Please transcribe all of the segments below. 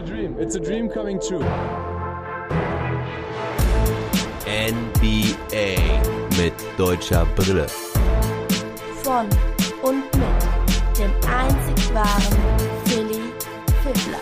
a dream. It's a dream coming true. NBA mit deutscher Brille. Von und mit dem einzig wahren Philly Fiddler.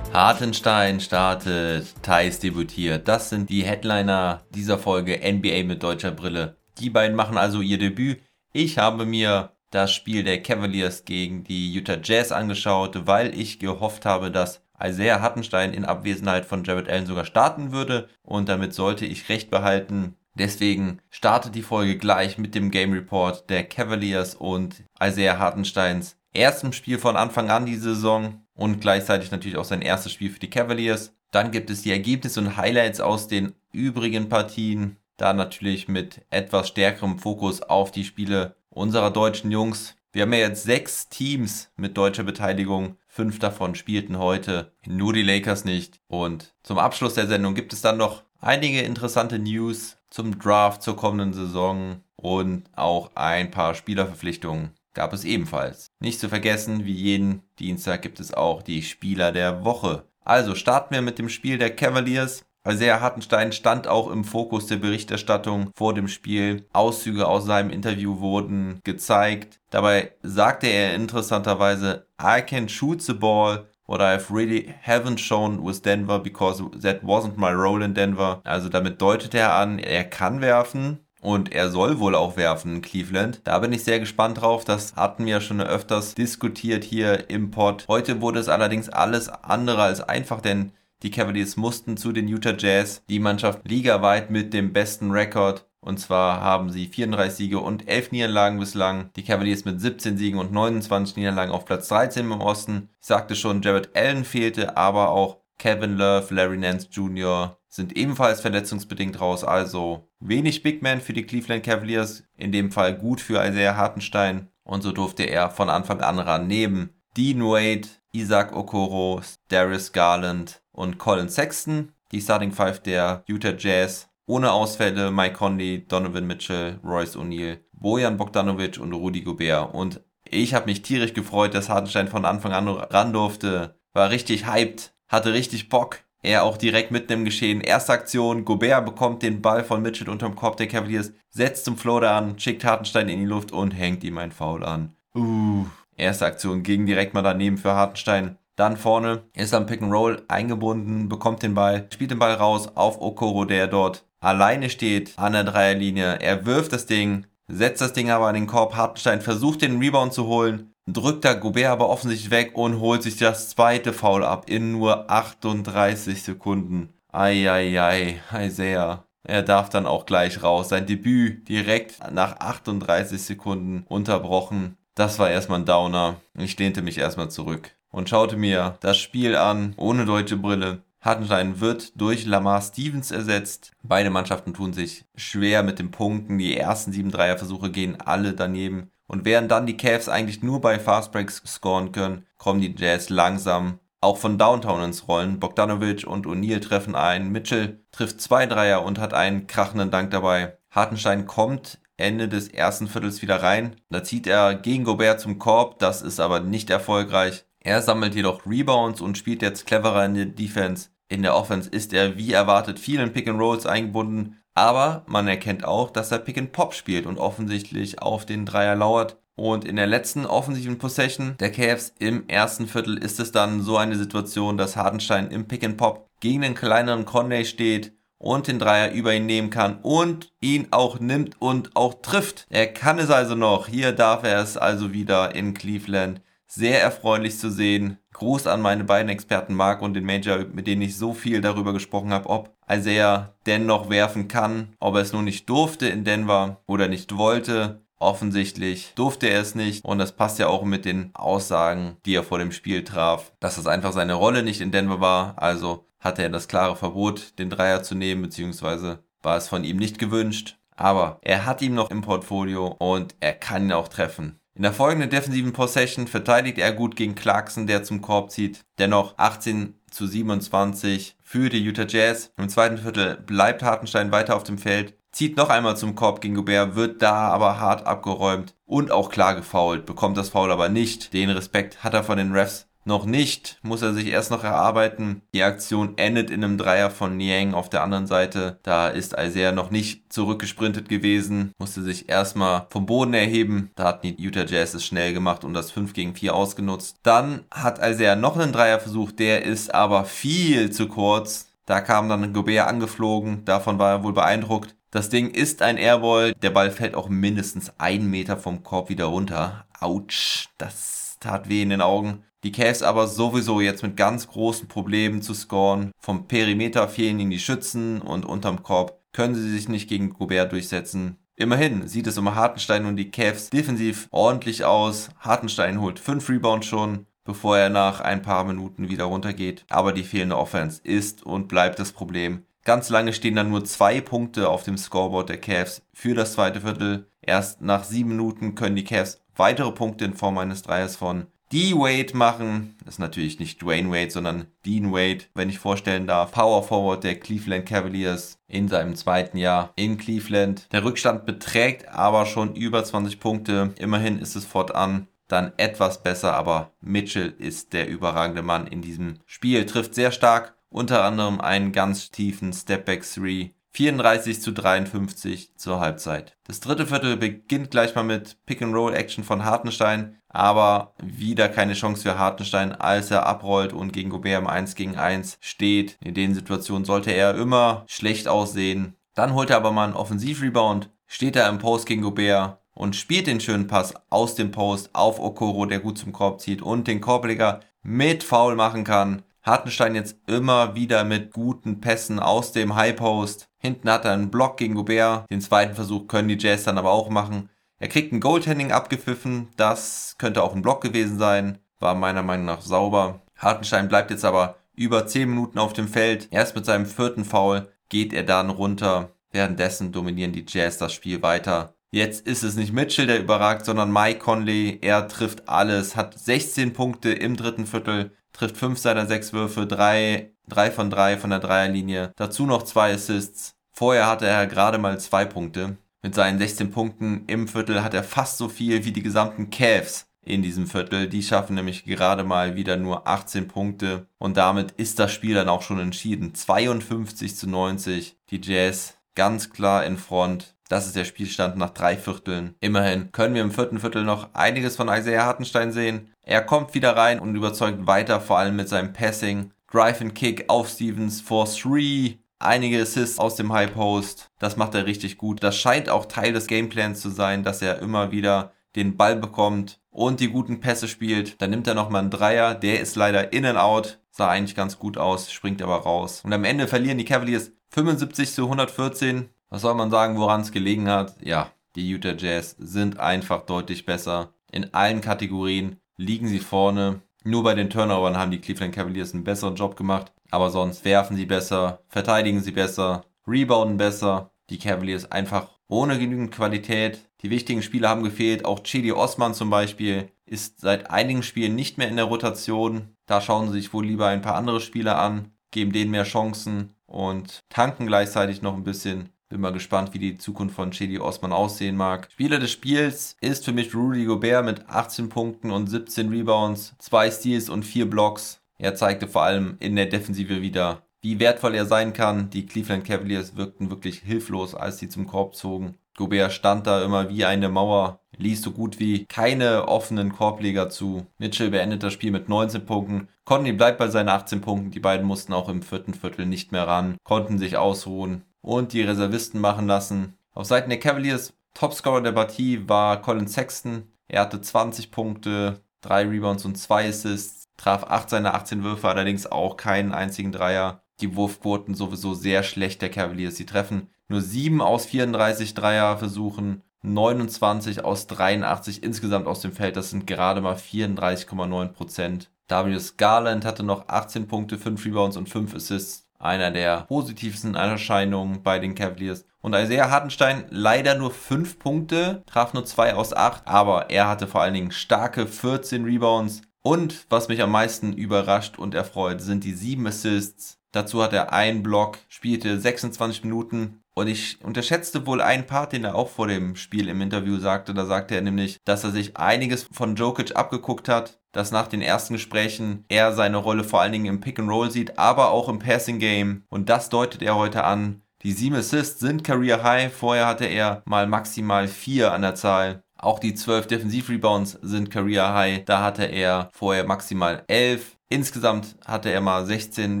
Hartenstein startet, Thais debütiert. Das sind die Headliner dieser Folge NBA mit deutscher Brille. Die beiden machen also ihr Debüt. Ich habe mir das Spiel der Cavaliers gegen die Utah Jazz angeschaut, weil ich gehofft habe, dass Isaiah Hattenstein in Abwesenheit von Jared Allen sogar starten würde und damit sollte ich recht behalten. Deswegen startet die Folge gleich mit dem Game Report der Cavaliers und Isaiah Hartensteins erstem Spiel von Anfang an die Saison und gleichzeitig natürlich auch sein erstes Spiel für die Cavaliers. Dann gibt es die Ergebnisse und Highlights aus den übrigen Partien. Da natürlich mit etwas stärkerem Fokus auf die Spiele unserer deutschen Jungs. Wir haben ja jetzt sechs Teams mit deutscher Beteiligung. Fünf davon spielten heute, nur die Lakers nicht. Und zum Abschluss der Sendung gibt es dann noch einige interessante News zum Draft zur kommenden Saison und auch ein paar Spielerverpflichtungen gab es ebenfalls. Nicht zu vergessen, wie jeden Dienstag gibt es auch die Spieler der Woche. Also starten wir mit dem Spiel der Cavaliers Isaiah Hartenstein stand auch im Fokus der Berichterstattung vor dem Spiel. Auszüge aus seinem Interview wurden gezeigt. Dabei sagte er interessanterweise, I can shoot the ball, what I've really haven't shown with Denver because that wasn't my role in Denver. Also damit deutet er an, er kann werfen, und er soll wohl auch werfen in Cleveland. Da bin ich sehr gespannt drauf. Das hatten wir schon öfters diskutiert hier im Pod. Heute wurde es allerdings alles andere als einfach, denn die Cavaliers mussten zu den Utah Jazz, die Mannschaft ligaweit mit dem besten Rekord. Und zwar haben sie 34 Siege und 11 Niederlagen bislang. Die Cavaliers mit 17 Siegen und 29 Niederlagen auf Platz 13 im Osten. Ich sagte schon, Jared Allen fehlte, aber auch Kevin Love, Larry Nance Jr. sind ebenfalls verletzungsbedingt raus. Also wenig Big Man für die Cleveland Cavaliers. In dem Fall gut für Isaiah Hartenstein. Und so durfte er von Anfang an ran neben Dean Wade, Isaac Okoro, Darius Garland und Colin Sexton, die Starting Five der Utah Jazz. Ohne Ausfälle Mike Conley, Donovan Mitchell, Royce O'Neal, Bojan Bogdanovic und Rudy Gobert. Und ich habe mich tierisch gefreut, dass Hartenstein von Anfang an ran durfte. War richtig hyped, hatte richtig Bock. Er auch direkt mitten im Geschehen. Erste Aktion, Gobert bekommt den Ball von Mitchell unterm Korb der Cavaliers, setzt zum Floater an, schickt Hartenstein in die Luft und hängt ihm ein Foul an. Uh, erste Aktion ging direkt mal daneben für Hartenstein. Dann vorne ist am Pick and Roll eingebunden, bekommt den Ball, spielt den Ball raus auf Okoro, der dort alleine steht an der Dreierlinie. Er wirft das Ding, setzt das Ding aber an den Korb. Hartenstein versucht den Rebound zu holen, drückt da Gobert aber offensichtlich weg und holt sich das zweite Foul ab in nur 38 Sekunden. Eieiei, Isaiah. Er darf dann auch gleich raus. Sein Debüt direkt nach 38 Sekunden unterbrochen. Das war erstmal ein Downer. Ich lehnte mich erstmal zurück und schaute mir das Spiel an, ohne deutsche Brille. Hartenstein wird durch Lamar Stevens ersetzt. Beide Mannschaften tun sich schwer mit den Punkten. Die ersten sieben Dreierversuche gehen alle daneben. Und während dann die Cavs eigentlich nur bei Fastbreaks scoren können, kommen die Jazz langsam auch von Downtown ins Rollen. Bogdanovic und O'Neal treffen ein. Mitchell trifft zwei Dreier und hat einen krachenden Dank dabei. Hartenstein kommt Ende des ersten Viertels wieder rein. Da zieht er gegen Gobert zum Korb. Das ist aber nicht erfolgreich. Er sammelt jedoch Rebounds und spielt jetzt cleverer in der Defense. In der Offense ist er wie erwartet vielen Pick and Rolls eingebunden, aber man erkennt auch, dass er Pick and Pop spielt und offensichtlich auf den Dreier lauert. Und in der letzten offensiven Possession der Cavs im ersten Viertel ist es dann so eine Situation, dass Hardenstein im Pick and Pop gegen den kleineren Conley steht und den Dreier über ihn nehmen kann und ihn auch nimmt und auch trifft. Er kann es also noch. Hier darf er es also wieder in Cleveland sehr erfreulich zu sehen. Gruß an meine beiden Experten Mark und den Major, mit denen ich so viel darüber gesprochen habe, ob Isaiah dennoch werfen kann, ob er es nur nicht durfte in Denver oder nicht wollte. Offensichtlich durfte er es nicht und das passt ja auch mit den Aussagen, die er vor dem Spiel traf, dass es einfach seine Rolle nicht in Denver war. Also hatte er das klare Verbot, den Dreier zu nehmen, beziehungsweise war es von ihm nicht gewünscht. Aber er hat ihn noch im Portfolio und er kann ihn auch treffen. In der folgenden defensiven Possession verteidigt er gut gegen Clarkson, der zum Korb zieht. Dennoch 18 zu 27 für die Utah Jazz. Im zweiten Viertel bleibt Hartenstein weiter auf dem Feld, zieht noch einmal zum Korb gegen Gobert, wird da aber hart abgeräumt und auch klar gefoult, bekommt das Foul aber nicht. Den Respekt hat er von den Refs noch nicht, muss er sich erst noch erarbeiten. Die Aktion endet in einem Dreier von Niang auf der anderen Seite. Da ist Isaiah noch nicht zurückgesprintet gewesen, musste sich erstmal vom Boden erheben. Da hat die Utah Jazz es schnell gemacht und das 5 gegen 4 ausgenutzt. Dann hat Isaiah noch einen Dreier versucht, der ist aber viel zu kurz. Da kam dann Gobert angeflogen, davon war er wohl beeindruckt. Das Ding ist ein Airball, der Ball fällt auch mindestens einen Meter vom Korb wieder runter. Autsch, das tat weh in den Augen. Die Cavs aber sowieso jetzt mit ganz großen Problemen zu scoren. Vom Perimeter fehlen ihnen die Schützen und unterm Korb können sie sich nicht gegen Gobert durchsetzen. Immerhin sieht es um Hartenstein und die Cavs defensiv ordentlich aus. Hartenstein holt 5 Rebounds schon, bevor er nach ein paar Minuten wieder runtergeht. Aber die fehlende Offense ist und bleibt das Problem. Ganz lange stehen dann nur zwei Punkte auf dem Scoreboard der Cavs für das zweite Viertel. Erst nach sieben Minuten können die Cavs weitere Punkte in Form eines Dreiers von D-Wade machen. Das ist natürlich nicht Dwayne Wade, sondern Dean Wade, wenn ich vorstellen darf. Power Forward der Cleveland Cavaliers in seinem zweiten Jahr in Cleveland. Der Rückstand beträgt aber schon über 20 Punkte. Immerhin ist es fortan dann etwas besser, aber Mitchell ist der überragende Mann in diesem Spiel. Trifft sehr stark, unter anderem einen ganz tiefen Stepback 3 34 zu 53 zur Halbzeit. Das dritte Viertel beginnt gleich mal mit Pick-and-Roll-Action von Hartenstein, aber wieder keine Chance für Hartenstein, als er abrollt und gegen Gobert im 1 gegen 1 steht. In den Situationen sollte er immer schlecht aussehen. Dann holt er aber mal einen Offensiv-Rebound, steht er im Post gegen Gobert und spielt den schönen Pass aus dem Post auf Okoro, der gut zum Korb zieht und den Korbleger mit Foul machen kann. Hartenstein jetzt immer wieder mit guten Pässen aus dem High Post. Hinten hat er einen Block gegen Gobert. Den zweiten Versuch können die Jazz dann aber auch machen. Er kriegt ein Goaltending abgepfiffen. Das könnte auch ein Block gewesen sein. War meiner Meinung nach sauber. Hartenstein bleibt jetzt aber über 10 Minuten auf dem Feld. Erst mit seinem vierten Foul geht er dann runter. Währenddessen dominieren die Jazz das Spiel weiter. Jetzt ist es nicht Mitchell, der überragt, sondern Mike Conley. Er trifft alles, hat 16 Punkte im dritten Viertel trifft 5 seiner 6 Würfe, 3, 3 von 3 von der Dreierlinie. Dazu noch 2 Assists. Vorher hatte er gerade mal 2 Punkte. Mit seinen 16 Punkten im Viertel hat er fast so viel wie die gesamten Cavs in diesem Viertel. Die schaffen nämlich gerade mal wieder nur 18 Punkte. Und damit ist das Spiel dann auch schon entschieden. 52 zu 90. Die Jazz ganz klar in Front. Das ist der Spielstand nach drei Vierteln. Immerhin können wir im vierten Viertel noch einiges von Isaiah Hartenstein sehen. Er kommt wieder rein und überzeugt weiter, vor allem mit seinem Passing. Drive and Kick auf Stevens for three. Einige Assists aus dem High Post. Das macht er richtig gut. Das scheint auch Teil des Gameplans zu sein, dass er immer wieder den Ball bekommt und die guten Pässe spielt. Dann nimmt er nochmal einen Dreier. Der ist leider in and out. Sah eigentlich ganz gut aus, springt aber raus. Und am Ende verlieren die Cavaliers 75 zu 114. Was soll man sagen, woran es gelegen hat? Ja, die Utah Jazz sind einfach deutlich besser. In allen Kategorien liegen sie vorne. Nur bei den Turnovern haben die Cleveland Cavaliers einen besseren Job gemacht. Aber sonst werfen sie besser, verteidigen sie besser, rebounden besser. Die Cavaliers einfach ohne genügend Qualität. Die wichtigen Spieler haben gefehlt. Auch Chidi Osman zum Beispiel ist seit einigen Spielen nicht mehr in der Rotation. Da schauen sie sich wohl lieber ein paar andere Spieler an, geben denen mehr Chancen und tanken gleichzeitig noch ein bisschen. Bin mal gespannt, wie die Zukunft von Chedi Osman aussehen mag. Spieler des Spiels ist für mich Rudy Gobert mit 18 Punkten und 17 Rebounds, 2 Steals und 4 Blocks. Er zeigte vor allem in der Defensive wieder, wie wertvoll er sein kann. Die Cleveland Cavaliers wirkten wirklich hilflos, als sie zum Korb zogen. Gobert stand da immer wie eine Mauer, ließ so gut wie keine offenen Korbleger zu. Mitchell beendet das Spiel mit 19 Punkten. Conley bleibt bei seinen 18 Punkten. Die beiden mussten auch im vierten Viertel nicht mehr ran, konnten sich ausruhen und die Reservisten machen lassen. Auf Seiten der Cavaliers Topscorer der Partie war Colin Sexton. Er hatte 20 Punkte, 3 Rebounds und 2 Assists, traf 8 seiner 18 Würfe, allerdings auch keinen einzigen Dreier. Die Wurfquoten sowieso sehr schlecht der Cavaliers. Sie treffen nur 7 aus 34 Dreierversuchen, 29 aus 83 insgesamt aus dem Feld. Das sind gerade mal 34,9 Prozent. Darius Garland hatte noch 18 Punkte, 5 Rebounds und 5 Assists einer der positivsten Erscheinungen bei den Cavaliers. Und Isaiah Hartenstein leider nur 5 Punkte, traf nur 2 aus 8, aber er hatte vor allen Dingen starke 14 Rebounds. Und was mich am meisten überrascht und erfreut, sind die 7 Assists. Dazu hat er einen Block, spielte 26 Minuten Und ich unterschätzte wohl einen Part, den er auch vor dem Spiel im Interview sagte. Da sagte er nämlich, dass er sich einiges von Jokic abgeguckt hat, dass nach den ersten Gesprächen er seine Rolle vor allen Dingen im Pick and Roll sieht, aber auch im Passing Game. Und das deutet er heute an. Die 7 Assists sind Career High. Vorher hatte er mal maximal 4 an der Zahl. Auch die 12 Defensiv-Rebounds sind Career High. Da hatte er vorher maximal 11. Insgesamt hatte er mal 16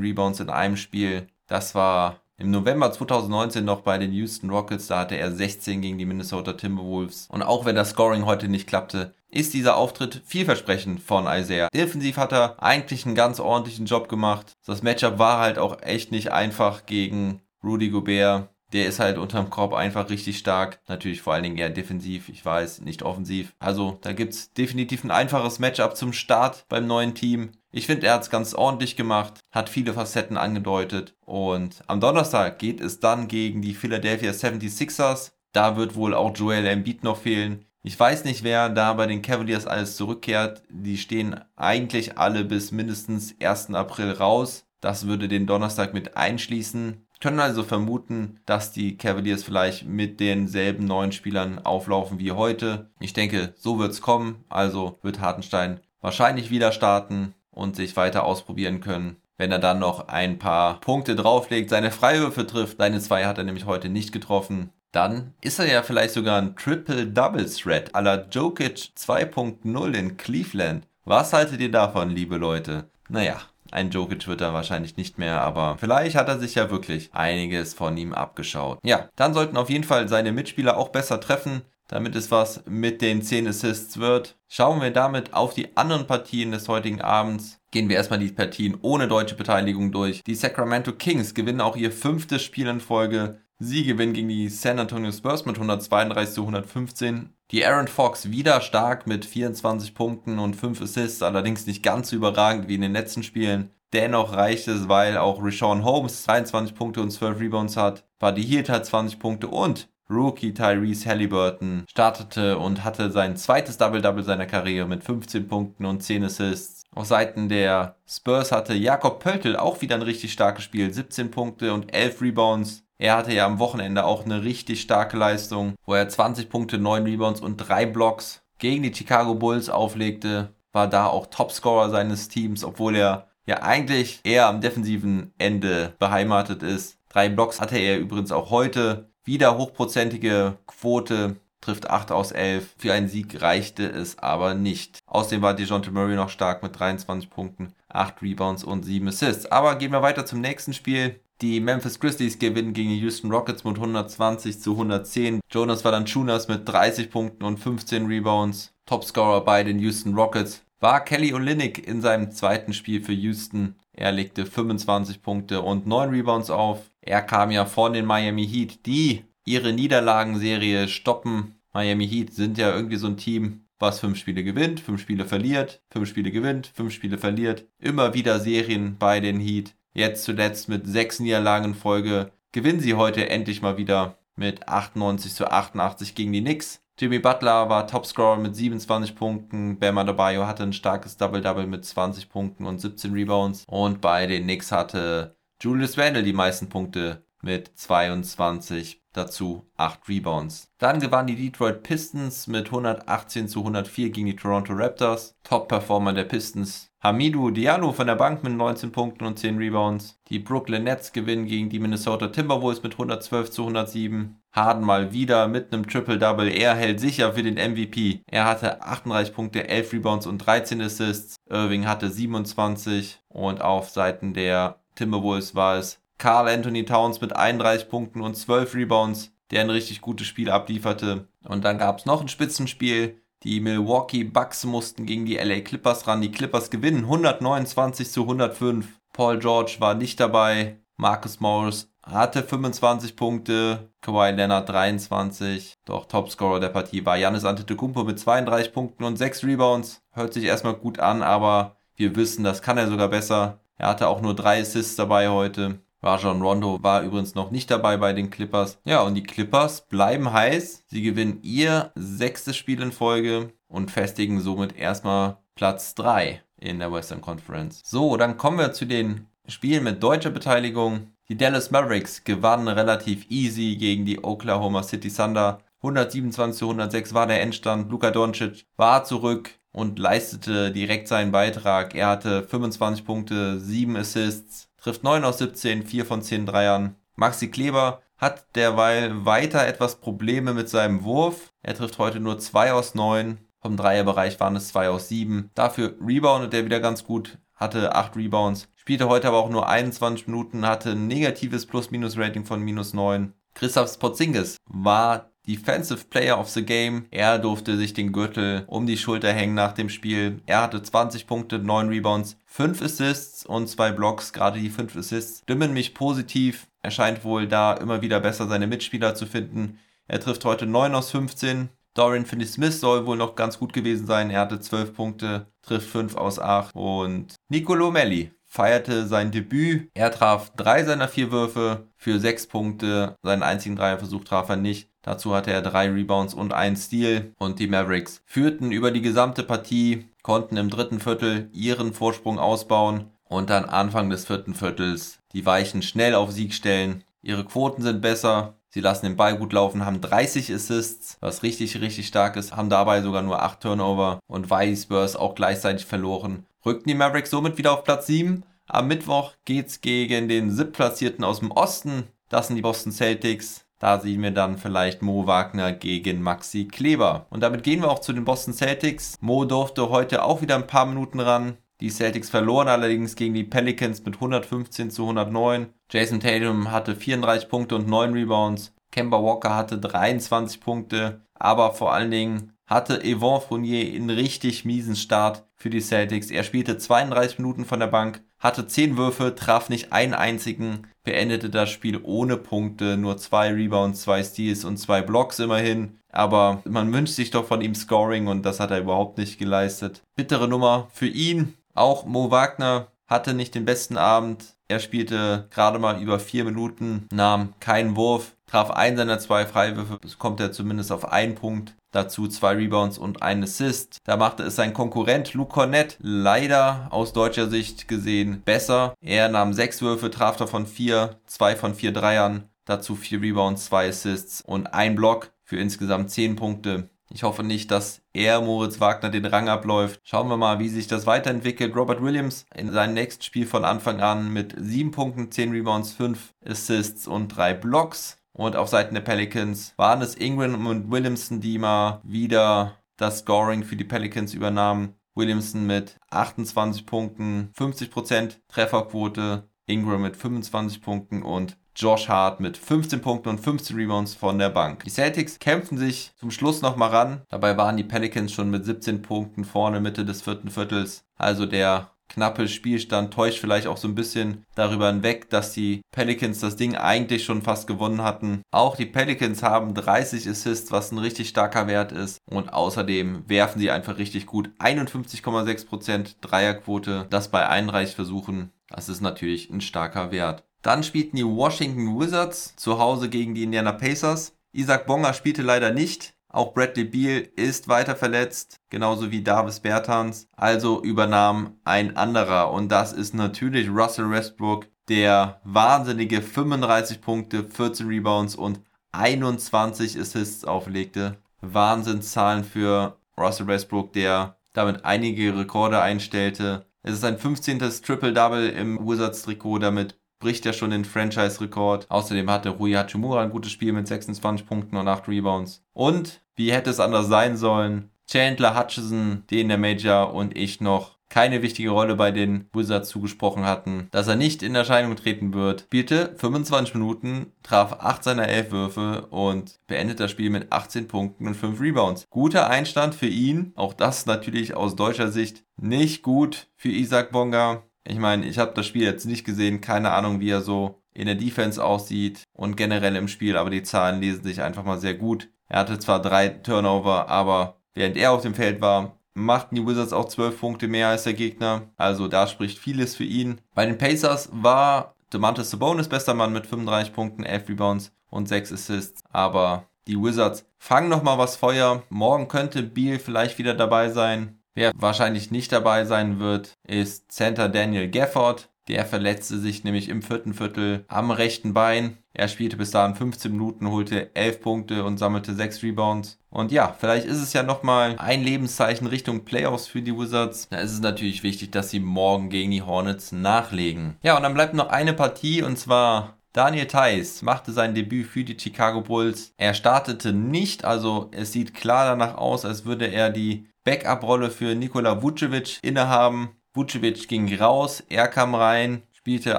Rebounds in einem Spiel. Das war im November 2019 noch bei den Houston Rockets. Da hatte er 16 gegen die Minnesota Timberwolves. Und auch wenn das Scoring heute nicht klappte, ist dieser Auftritt vielversprechend von Isaiah. Defensiv hat er eigentlich einen ganz ordentlichen Job gemacht. Das Matchup war halt auch echt nicht einfach gegen Rudy Gobert. Der ist halt unterm Korb einfach richtig stark. Natürlich vor allen Dingen eher defensiv, ich weiß, nicht offensiv. Also da gibt es definitiv ein einfaches matchup zum Start beim neuen Team. Ich finde, er hat es ganz ordentlich gemacht, hat viele Facetten angedeutet. Und am Donnerstag geht es dann gegen die Philadelphia 76ers. Da wird wohl auch Joel Embiid noch fehlen. Ich weiß nicht, wer da bei den Cavaliers alles zurückkehrt. Die stehen eigentlich alle bis mindestens 1. April raus. Das würde den Donnerstag mit einschließen können also vermuten, dass die Cavaliers vielleicht mit denselben neuen Spielern auflaufen wie heute. Ich denke, so wird es kommen. Also wird Hartenstein wahrscheinlich wieder starten und sich weiter ausprobieren können. Wenn er dann noch ein paar Punkte drauflegt, seine Freiwürfe trifft, seine zwei hat er nämlich heute nicht getroffen, dann ist er ja vielleicht sogar ein Triple-Double-Threat à la Jokic 2.0 in Cleveland. Was haltet ihr davon, liebe Leute? Naja, ein Jokic wird er wahrscheinlich nicht mehr, aber vielleicht hat er sich ja wirklich einiges von ihm abgeschaut. Ja, dann sollten auf jeden Fall seine Mitspieler auch besser treffen, damit es was mit den 10 Assists wird. Schauen wir damit auf die anderen Partien des heutigen Abends. Gehen wir erstmal die Partien ohne deutsche Beteiligung durch. Die Sacramento Kings gewinnen auch ihr fünftes Spiel in Folge. Sie gewinnen gegen die San Antonio Spurs mit 132 zu 115. Die Aaron Fox wieder stark mit 24 Punkten und 5 Assists, allerdings nicht ganz so überragend wie in den letzten Spielen. Dennoch reicht es, weil auch Rashawn Holmes 23 Punkte und 12 Rebounds hat. Buddy Hield hat 20 Punkte und Rookie Tyrese Halliburton startete und hatte sein zweites Double-Double seiner Karriere mit 15 Punkten und 10 Assists. Auf Seiten der Spurs hatte Jakob Pöltl auch wieder ein richtig starkes Spiel. 17 Punkte und 11 Rebounds. Er hatte ja am Wochenende auch eine richtig starke Leistung, wo er 20 Punkte, 9 Rebounds und 3 Blocks gegen die Chicago Bulls auflegte. War da auch Topscorer seines Teams, obwohl er ja eigentlich eher am defensiven Ende beheimatet ist. Drei Blocks hatte er übrigens auch heute. Wieder hochprozentige Quote, trifft 8 aus 11. Für einen Sieg reichte es aber nicht. Außerdem war DeJounte Murray noch stark mit 23 Punkten, 8 Rebounds und 7 Assists. Aber gehen wir weiter zum nächsten Spiel. Die Memphis Grizzlies gewinnen gegen die Houston Rockets mit 120 zu 110. Jonas Valanciunas mit 30 Punkten und 15 Rebounds. Topscorer bei den Houston Rockets war Kelly Olynyk in seinem zweiten Spiel für Houston. Er legte 25 Punkte und 9 Rebounds auf. Er kam ja von den Miami Heat, die ihre Niederlagenserie stoppen. Miami Heat sind ja irgendwie so ein Team, was fünf Spiele gewinnt, fünf Spiele verliert, fünf Spiele gewinnt, fünf Spiele verliert. Immer wieder Serien bei den Heat. Jetzt zuletzt mit sechs Niederlagen in Folge gewinnen sie heute endlich mal wieder mit 98 zu 88 gegen die Knicks. Jimmy Butler war Topscorer mit 27 Punkten. Bam Adebayo hatte ein starkes Double-Double mit 20 Punkten und 17 Rebounds. Und bei den Knicks hatte Julius Randle die meisten Punkte mit 22 dazu 8 Rebounds. Dann gewannen die Detroit Pistons mit 118 zu 104 gegen die Toronto Raptors. Top-Performer der Pistons Hamidou Diallo von der Bank mit 19 Punkten und 10 Rebounds. Die Brooklyn Nets gewinnen gegen die Minnesota Timberwolves mit 112 zu 107. Harden mal wieder mit einem Triple-Double. Er hält sicher für den MVP. Er hatte 38 Punkte, 11 Rebounds und 13 Assists. Irving hatte 27 und auf Seiten der Timberwolves war es Carl Anthony Towns mit 31 Punkten und 12 Rebounds, der ein richtig gutes Spiel ablieferte. Und dann gab es noch ein Spitzenspiel. Die Milwaukee Bucks mussten gegen die LA Clippers ran. Die Clippers gewinnen 129 zu 105. Paul George war nicht dabei. Marcus Morris hatte 25 Punkte. Kawhi Leonard 23. Doch Topscorer der Partie war Janis Antetokounmpo mit 32 Punkten und 6 Rebounds. Hört sich erstmal gut an, aber wir wissen, das kann er sogar besser. Er hatte auch nur drei Assists dabei heute. Rajon Rondo war übrigens noch nicht dabei bei den Clippers. Ja, und die Clippers bleiben heiß. Sie gewinnen ihr sechstes Spiel in Folge und festigen somit erstmal Platz 3 in der Western Conference. So, dann kommen wir zu den Spielen mit deutscher Beteiligung. Die Dallas Mavericks gewannen relativ easy gegen die Oklahoma City Thunder. 127 zu 106 war der Endstand. Luka Doncic war zurück und leistete direkt seinen Beitrag. Er hatte 25 Punkte, 7 Assists, trifft 9 aus 17, 4 von 10 Dreiern. Maxi Kleber hat derweil weiter etwas Probleme mit seinem Wurf. Er trifft heute nur 2 aus 9. Vom Dreierbereich waren es 2 aus 7. Dafür reboundet er wieder ganz gut, hatte 8 Rebounds. Spielte heute aber auch nur 21 Minuten, hatte ein negatives Plus-Minus-Rating von minus 9. Christoph Spotzingis war Defensive Player of the Game. Er durfte sich den Gürtel um die Schulter hängen nach dem Spiel. Er hatte 20 Punkte, 9 Rebounds, 5 Assists und 2 Blocks. Gerade die 5 Assists stimmen mich positiv. Er scheint wohl da immer wieder besser seine Mitspieler zu finden. Er trifft heute 9 aus 15. Dorian Finney-Smith soll wohl noch ganz gut gewesen sein. Er hatte 12 Punkte, trifft 5 aus 8. Und Nicolo Melli feierte sein Debüt. Er traf drei seiner vier Würfe für sechs Punkte. Seinen einzigen Dreierversuch traf er nicht. Dazu hatte er drei Rebounds und einen Steal. Und die Mavericks führten über die gesamte Partie, konnten im dritten Viertel ihren Vorsprung ausbauen und dann Anfang des vierten Viertels die Weichen schnell auf Sieg stellen. Ihre Quoten sind besser. Sie lassen den Ball gut laufen, haben 30 Assists, was richtig, richtig stark ist, haben dabei sogar nur 8 Turnover und weil Spurs auch gleichzeitig verloren rückten die Mavericks somit wieder auf Platz 7. Am Mittwoch geht's gegen den siebtplatzierten aus dem Osten. Das sind die Boston Celtics. Da sehen wir dann vielleicht Mo Wagner gegen Maxi Kleber. Und damit gehen wir auch zu den Boston Celtics. Mo durfte heute auch wieder ein paar Minuten ran. Die Celtics verloren allerdings gegen die Pelicans mit 115 zu 109. Jason Tatum hatte 34 Punkte und 9 Rebounds. Kemba Walker hatte 23 Punkte. Aber vor allen Dingen hatte Yvonne Fournier einen richtig miesen Start für die Celtics. Er spielte 32 Minuten von der Bank, hatte 10 Würfe, traf nicht einen einzigen, beendete das Spiel ohne Punkte, nur 2 Rebounds, 2 Steals und 2 Blocks immerhin. Aber man wünscht sich doch von ihm Scoring und das hat er überhaupt nicht geleistet. Bittere Nummer für ihn. Auch Mo Wagner hatte nicht den besten Abend. Er spielte gerade mal über 4 Minuten, nahm keinen Wurf, traf einen seiner zwei Freiwürfe, kommt er zumindest auf einen Punkt. Dazu zwei Rebounds und ein Assist. Da machte es sein Konkurrent Luke Cornett leider aus deutscher Sicht gesehen besser. Er nahm sechs Würfe, traf davon vier, zwei von vier Dreiern. Dazu vier Rebounds, zwei Assists und ein Block für insgesamt zehn Punkte. Ich hoffe nicht, dass er Moritz Wagner den Rang abläuft. Schauen wir mal, wie sich das weiterentwickelt. Robert Williams in seinem nächsten Spiel von Anfang an mit sieben Punkten, zehn Rebounds, fünf Assists und drei Blocks. Und auf Seiten der Pelicans waren es Ingram und Williamson, die mal wieder das Scoring für die Pelicans übernahmen. Williamson mit 28 Punkten, 50% Trefferquote, Ingram mit 25 Punkten und Josh Hart mit 15 Punkten und 15 Rebounds von der Bank. Die Celtics kämpfen sich zum Schluss nochmal ran. Dabei waren die Pelicans schon mit 17 Punkten vorne Mitte des vierten Viertels. Also der knappe Spielstand täuscht vielleicht auch so ein bisschen darüber hinweg, dass die Pelicans das Ding eigentlich schon fast gewonnen hatten. Auch die Pelicans haben 30 Assists, was ein richtig starker Wert ist. Und außerdem werfen sie einfach richtig gut. 51,6% Dreierquote, das bei 31 Versuchen. Das ist natürlich ein starker Wert. Dann spielten die Washington Wizards zu Hause gegen die Indiana Pacers. Isaac Bonga spielte leider nicht. Auch Bradley Beal ist weiter verletzt, genauso wie Davis Bertans. Also übernahm ein anderer und das ist natürlich Russell Westbrook, der wahnsinnige 35 Punkte, 14 Rebounds und 21 Assists auflegte. Wahnsinnszahlen für Russell Westbrook, der damit einige Rekorde einstellte. Es ist ein 15. Triple-Double im Wizards-Trikot, damit bricht ja schon den Franchise-Rekord. Außerdem hatte Rui Hachimura ein gutes Spiel mit 26 Punkten und 8 Rebounds. Und, wie hätte es anders sein sollen, Chandler Hutchison, den der Major und ich noch keine wichtige Rolle bei den Wizards zugesprochen hatten, dass er nicht in Erscheinung treten wird, spielte 25 Minuten, traf 8 seiner 11 Würfe und beendet das Spiel mit 18 Punkten und 5 Rebounds. Guter Einstand für ihn, auch das natürlich aus deutscher Sicht nicht gut für Isaac Bonga. Ich meine, ich habe das Spiel jetzt nicht gesehen, keine Ahnung, wie er so in der Defense aussieht und generell im Spiel, aber die Zahlen lesen sich einfach mal sehr gut. Er hatte zwar drei Turnover, aber während er auf dem Feld war, machten die Wizards auch zwölf Punkte mehr als der Gegner. Also da spricht vieles für ihn. Bei den Pacers war Demantis Sabonis bester Mann mit 35 Punkten, 11 Rebounds und 6 Assists. Aber die Wizards fangen nochmal was Feuer. Morgen könnte Beal vielleicht wieder dabei sein. Wer wahrscheinlich nicht dabei sein wird, ist Center Daniel Gafford. Der verletzte sich nämlich im vierten Viertel am rechten Bein. Er spielte bis dahin 15 Minuten, holte 11 Punkte und sammelte 6 Rebounds. Und ja, vielleicht ist es ja nochmal ein Lebenszeichen Richtung Playoffs für die Wizards. Da ist es natürlich wichtig, dass sie morgen gegen die Hornets nachlegen. Ja, und dann bleibt noch eine Partie und zwar Daniel Theiss machte sein Debüt für die Chicago Bulls. Er startete nicht, also es sieht klar danach aus, als würde er die Backup-Rolle für Nikola Vucevic innehaben. Vucevic ging raus, er kam rein, spielte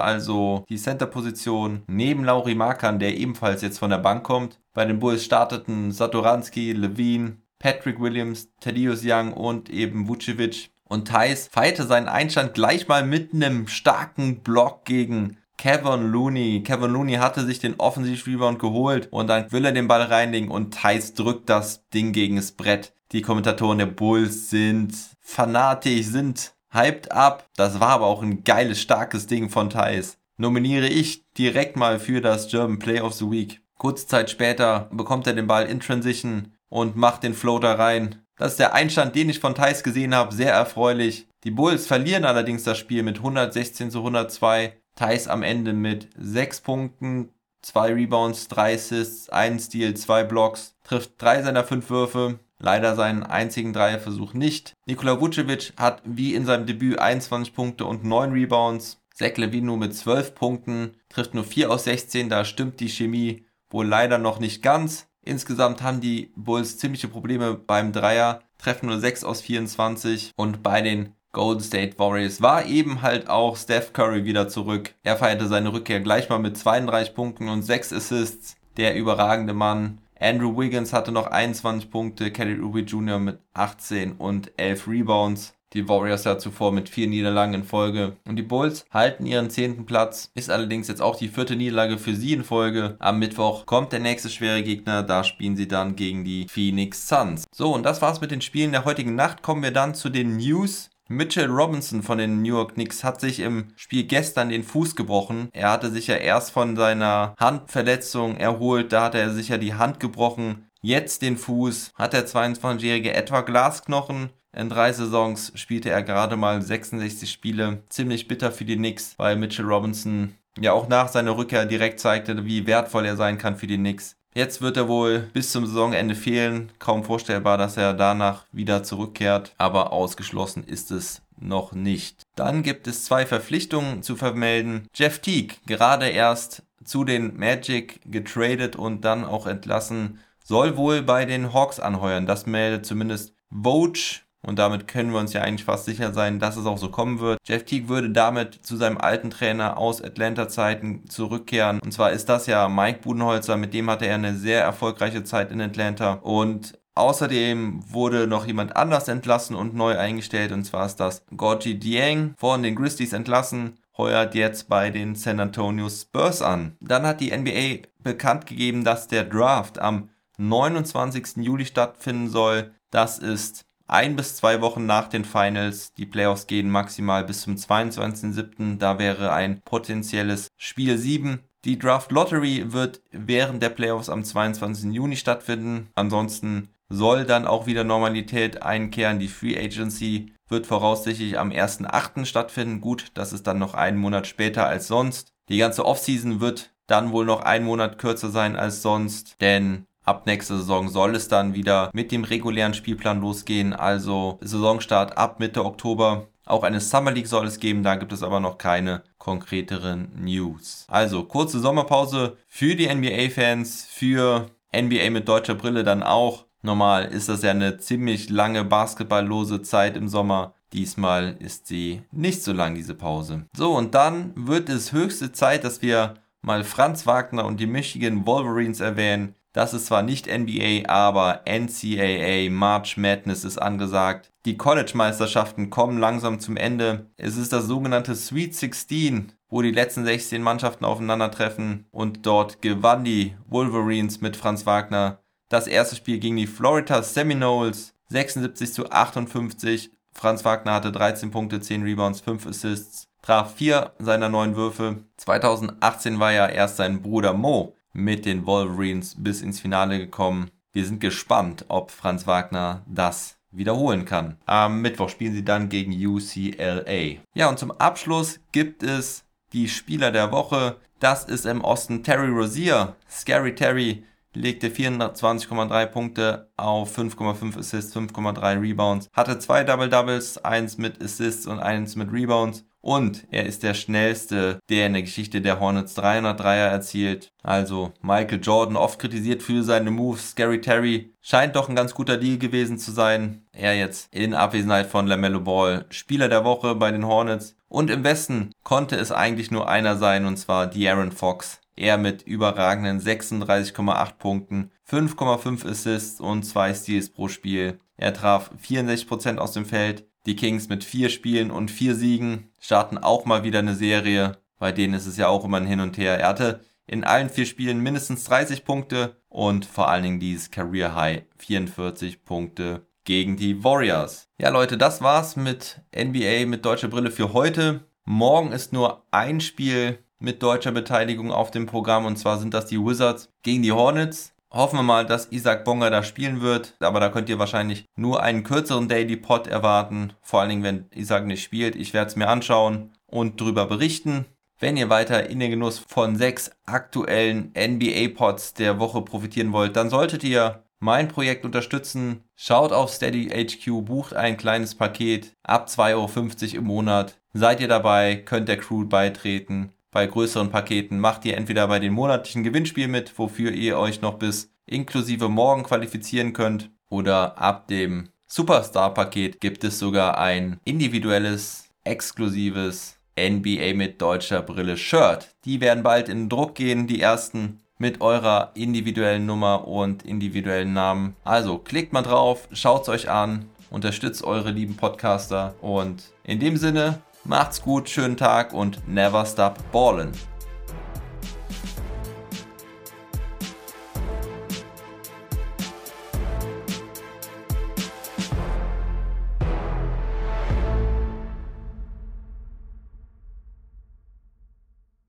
also die Center-Position neben Lauri Markan, der ebenfalls jetzt von der Bank kommt. Bei den Bulls starteten Satoranski, Levine, Patrick Williams, Thaddeus Young und eben Vucevic. Und Thais feierte seinen Einstand gleich mal mit einem starken Block gegen Kevin Looney. Kevin Looney hatte sich den Offensiv-Rebound geholt und dann will er den Ball reinlegen und Thais drückt das Ding gegen das Brett. Die Kommentatoren der Bulls sind fanatisch, sind hyped up. Das war aber auch ein geiles, starkes Ding von Thais. Nominiere ich direkt mal für das German Play of the Week. Kurze Zeit später bekommt er den Ball in Transition und macht den Floater rein. Das ist der Einstand, den ich von Thais gesehen habe, sehr erfreulich. Die Bulls verlieren allerdings das Spiel mit 116 zu 102. Thais am Ende mit 6 Punkten, 2 Rebounds, 3 Assists, 1 Steal, 2 Blocks, trifft 3 seiner 5 Würfe, leider seinen einzigen Dreierversuch nicht. Nikola Vucevic hat wie in seinem Debüt 21 Punkte und 9 Rebounds. Zach Levine mit 12 Punkten, trifft nur 4 aus 16, da stimmt die Chemie wohl leider noch nicht ganz. Insgesamt haben die Bulls ziemliche Probleme beim Dreier, treffen nur 6 aus 24 und bei den Golden State Warriors war eben halt auch Steph Curry wieder zurück. Er feierte seine Rückkehr gleich mal mit 32 Punkten und 6 Assists. Der überragende Mann Andrew Wiggins hatte noch 21 Punkte, Kelly Ruby Jr. mit 18 und 11 Rebounds. Die Warriors ja zuvor mit vier Niederlagen in Folge. Und die Bulls halten ihren zehnten Platz. Ist allerdings jetzt auch die vierte Niederlage für sie in Folge. Am Mittwoch kommt der nächste schwere Gegner. Da spielen sie dann gegen die Phoenix Suns. So, und das war's mit den Spielen der heutigen Nacht. Kommen wir dann zu den News. Mitchell Robinson von den New York Knicks hat sich im Spiel gestern den Fuß gebrochen. Er hatte sich ja erst von seiner Handverletzung erholt, da hatte er sich ja die Hand gebrochen. Jetzt den Fuß hat der 22-jährige etwa Glasknochen. In drei Saisons spielte er gerade mal 66 Spiele. Ziemlich bitter für die Knicks, weil Mitchell Robinson ja auch nach seiner Rückkehr direkt zeigte, wie wertvoll er sein kann für die Knicks. Jetzt wird er wohl bis zum Saisonende fehlen. Kaum vorstellbar, dass er danach wieder zurückkehrt. Aber ausgeschlossen ist es noch nicht. Dann gibt es zwei Verpflichtungen zu vermelden. Jeff Teague, gerade erst zu den Magic getradet und dann auch entlassen, soll wohl bei den Hawks anheuern. Das meldet zumindest Vogue und damit können wir uns ja eigentlich fast sicher sein, dass es auch so kommen wird. Jeff Teague würde damit zu seinem alten Trainer aus Atlanta-Zeiten zurückkehren. Und zwar ist das ja Mike Budenholzer, mit dem hatte er eine sehr erfolgreiche Zeit in Atlanta. Und Außerdem wurde noch jemand anders entlassen und neu eingestellt, und zwar ist das Gorgie Dieng von den Grizzlies entlassen, heuert jetzt bei den San Antonio Spurs an. Dann hat die NBA bekannt gegeben, dass der Draft am 29. Juli stattfinden soll. Das ist ein bis zwei Wochen nach den Finals. Die Playoffs gehen maximal bis zum 22.07. Da wäre ein potenzielles Spiel 7. Die Draft Lottery wird während der Playoffs am 22. Juni stattfinden. Ansonsten soll dann auch wieder Normalität einkehren. Die Free Agency wird voraussichtlich am 1.8. stattfinden. Gut, das ist dann noch einen Monat später als sonst. Die ganze Offseason wird dann wohl noch einen Monat kürzer sein als sonst, denn Ab nächster Saison soll es dann wieder mit dem regulären Spielplan losgehen, also Saisonstart ab Mitte Oktober. Auch eine Summer League soll es geben, da gibt es aber noch keine konkreteren News. Also kurze Sommerpause für die NBA-Fans, für NBA mit deutscher Brille dann auch. Normal ist das ja eine ziemlich lange basketballlose Zeit im Sommer. Diesmal ist sie nicht so lang, diese Pause. So, und dann wird es höchste Zeit, dass wir mal Franz Wagner und die Michigan Wolverines erwähnen. Das ist zwar nicht NBA, aber NCAA March Madness ist angesagt. Die College-Meisterschaften kommen langsam zum Ende. Es ist das sogenannte Sweet 16, wo die letzten 16 Mannschaften aufeinandertreffen. Und dort gewann die Wolverines mit Franz Wagner das erste Spiel gegen die Florida Seminoles 76 zu 58. Franz Wagner hatte 13 Punkte, 10 Rebounds, 5 Assists, traf 4 seiner 9 Würfe. 2018 war ja erst sein Bruder Mo mit den Wolverines bis ins Finale gekommen. Wir sind gespannt, ob Franz Wagner das wiederholen kann. Am Mittwoch spielen sie dann gegen UCLA. Ja, und zum Abschluss gibt es die Spieler der Woche. Das ist im Osten Terry Rozier. Scary Terry legte 24,3 Punkte auf 5,5 Assists, 5,3 Rebounds, hatte zwei Double Doubles, eins mit Assists und eins mit Rebounds. Und er ist der schnellste, der in der Geschichte der Hornets 303er erzielt. Also Michael Jordan, oft kritisiert für seine Moves. Scary Terry scheint doch ein ganz guter Deal gewesen zu sein. Er jetzt in Abwesenheit von LaMelo Ball Spieler der Woche bei den Hornets. Und im Westen konnte es eigentlich nur einer sein, und zwar De'Aaron Fox. Er mit überragenden 36,8 Punkten, 5,5 Assists und 2 Steals pro Spiel. Er traf 64% aus dem Feld. Die Kings mit 4 Spielen und 4 Siegen starten auch mal wieder eine Serie. Bei denen ist es ja auch immer ein Hin und Her. Er hatte in allen vier Spielen mindestens 30 Punkte und vor allen Dingen dieses Career High 44 Punkte gegen die Warriors. Ja Leute, das war's mit NBA mit deutscher Brille für heute. Morgen ist nur ein Spiel mit deutscher Beteiligung auf dem Programm und zwar sind das die Wizards gegen die Hornets. Hoffen wir mal, dass Isaac Bonga da spielen wird, aber da könnt ihr wahrscheinlich nur einen kürzeren Daily Pod erwarten, vor allen Dingen, wenn Isaac nicht spielt. Ich werde es mir anschauen und darüber berichten. Wenn ihr weiter in den Genuss von sechs aktuellen NBA-Pods der Woche profitieren wollt, dann solltet ihr mein Projekt unterstützen. Schaut auf Steady HQ, bucht ein kleines Paket ab 2,50 Euro im Monat. Seid ihr dabei, könnt der Crew beitreten bei größeren Paketen macht ihr entweder bei den monatlichen Gewinnspielen mit, wofür ihr euch noch bis inklusive morgen qualifizieren könnt, oder ab dem Superstar-Paket gibt es sogar ein individuelles, exklusives NBA mit deutscher Brille Shirt. Die werden bald in den Druck gehen, die ersten mit eurer individuellen Nummer und individuellen Namen. Also klickt mal drauf, schaut es euch an, unterstützt eure lieben Podcaster und in dem Sinne Macht's gut, schönen Tag und never stop ballin'.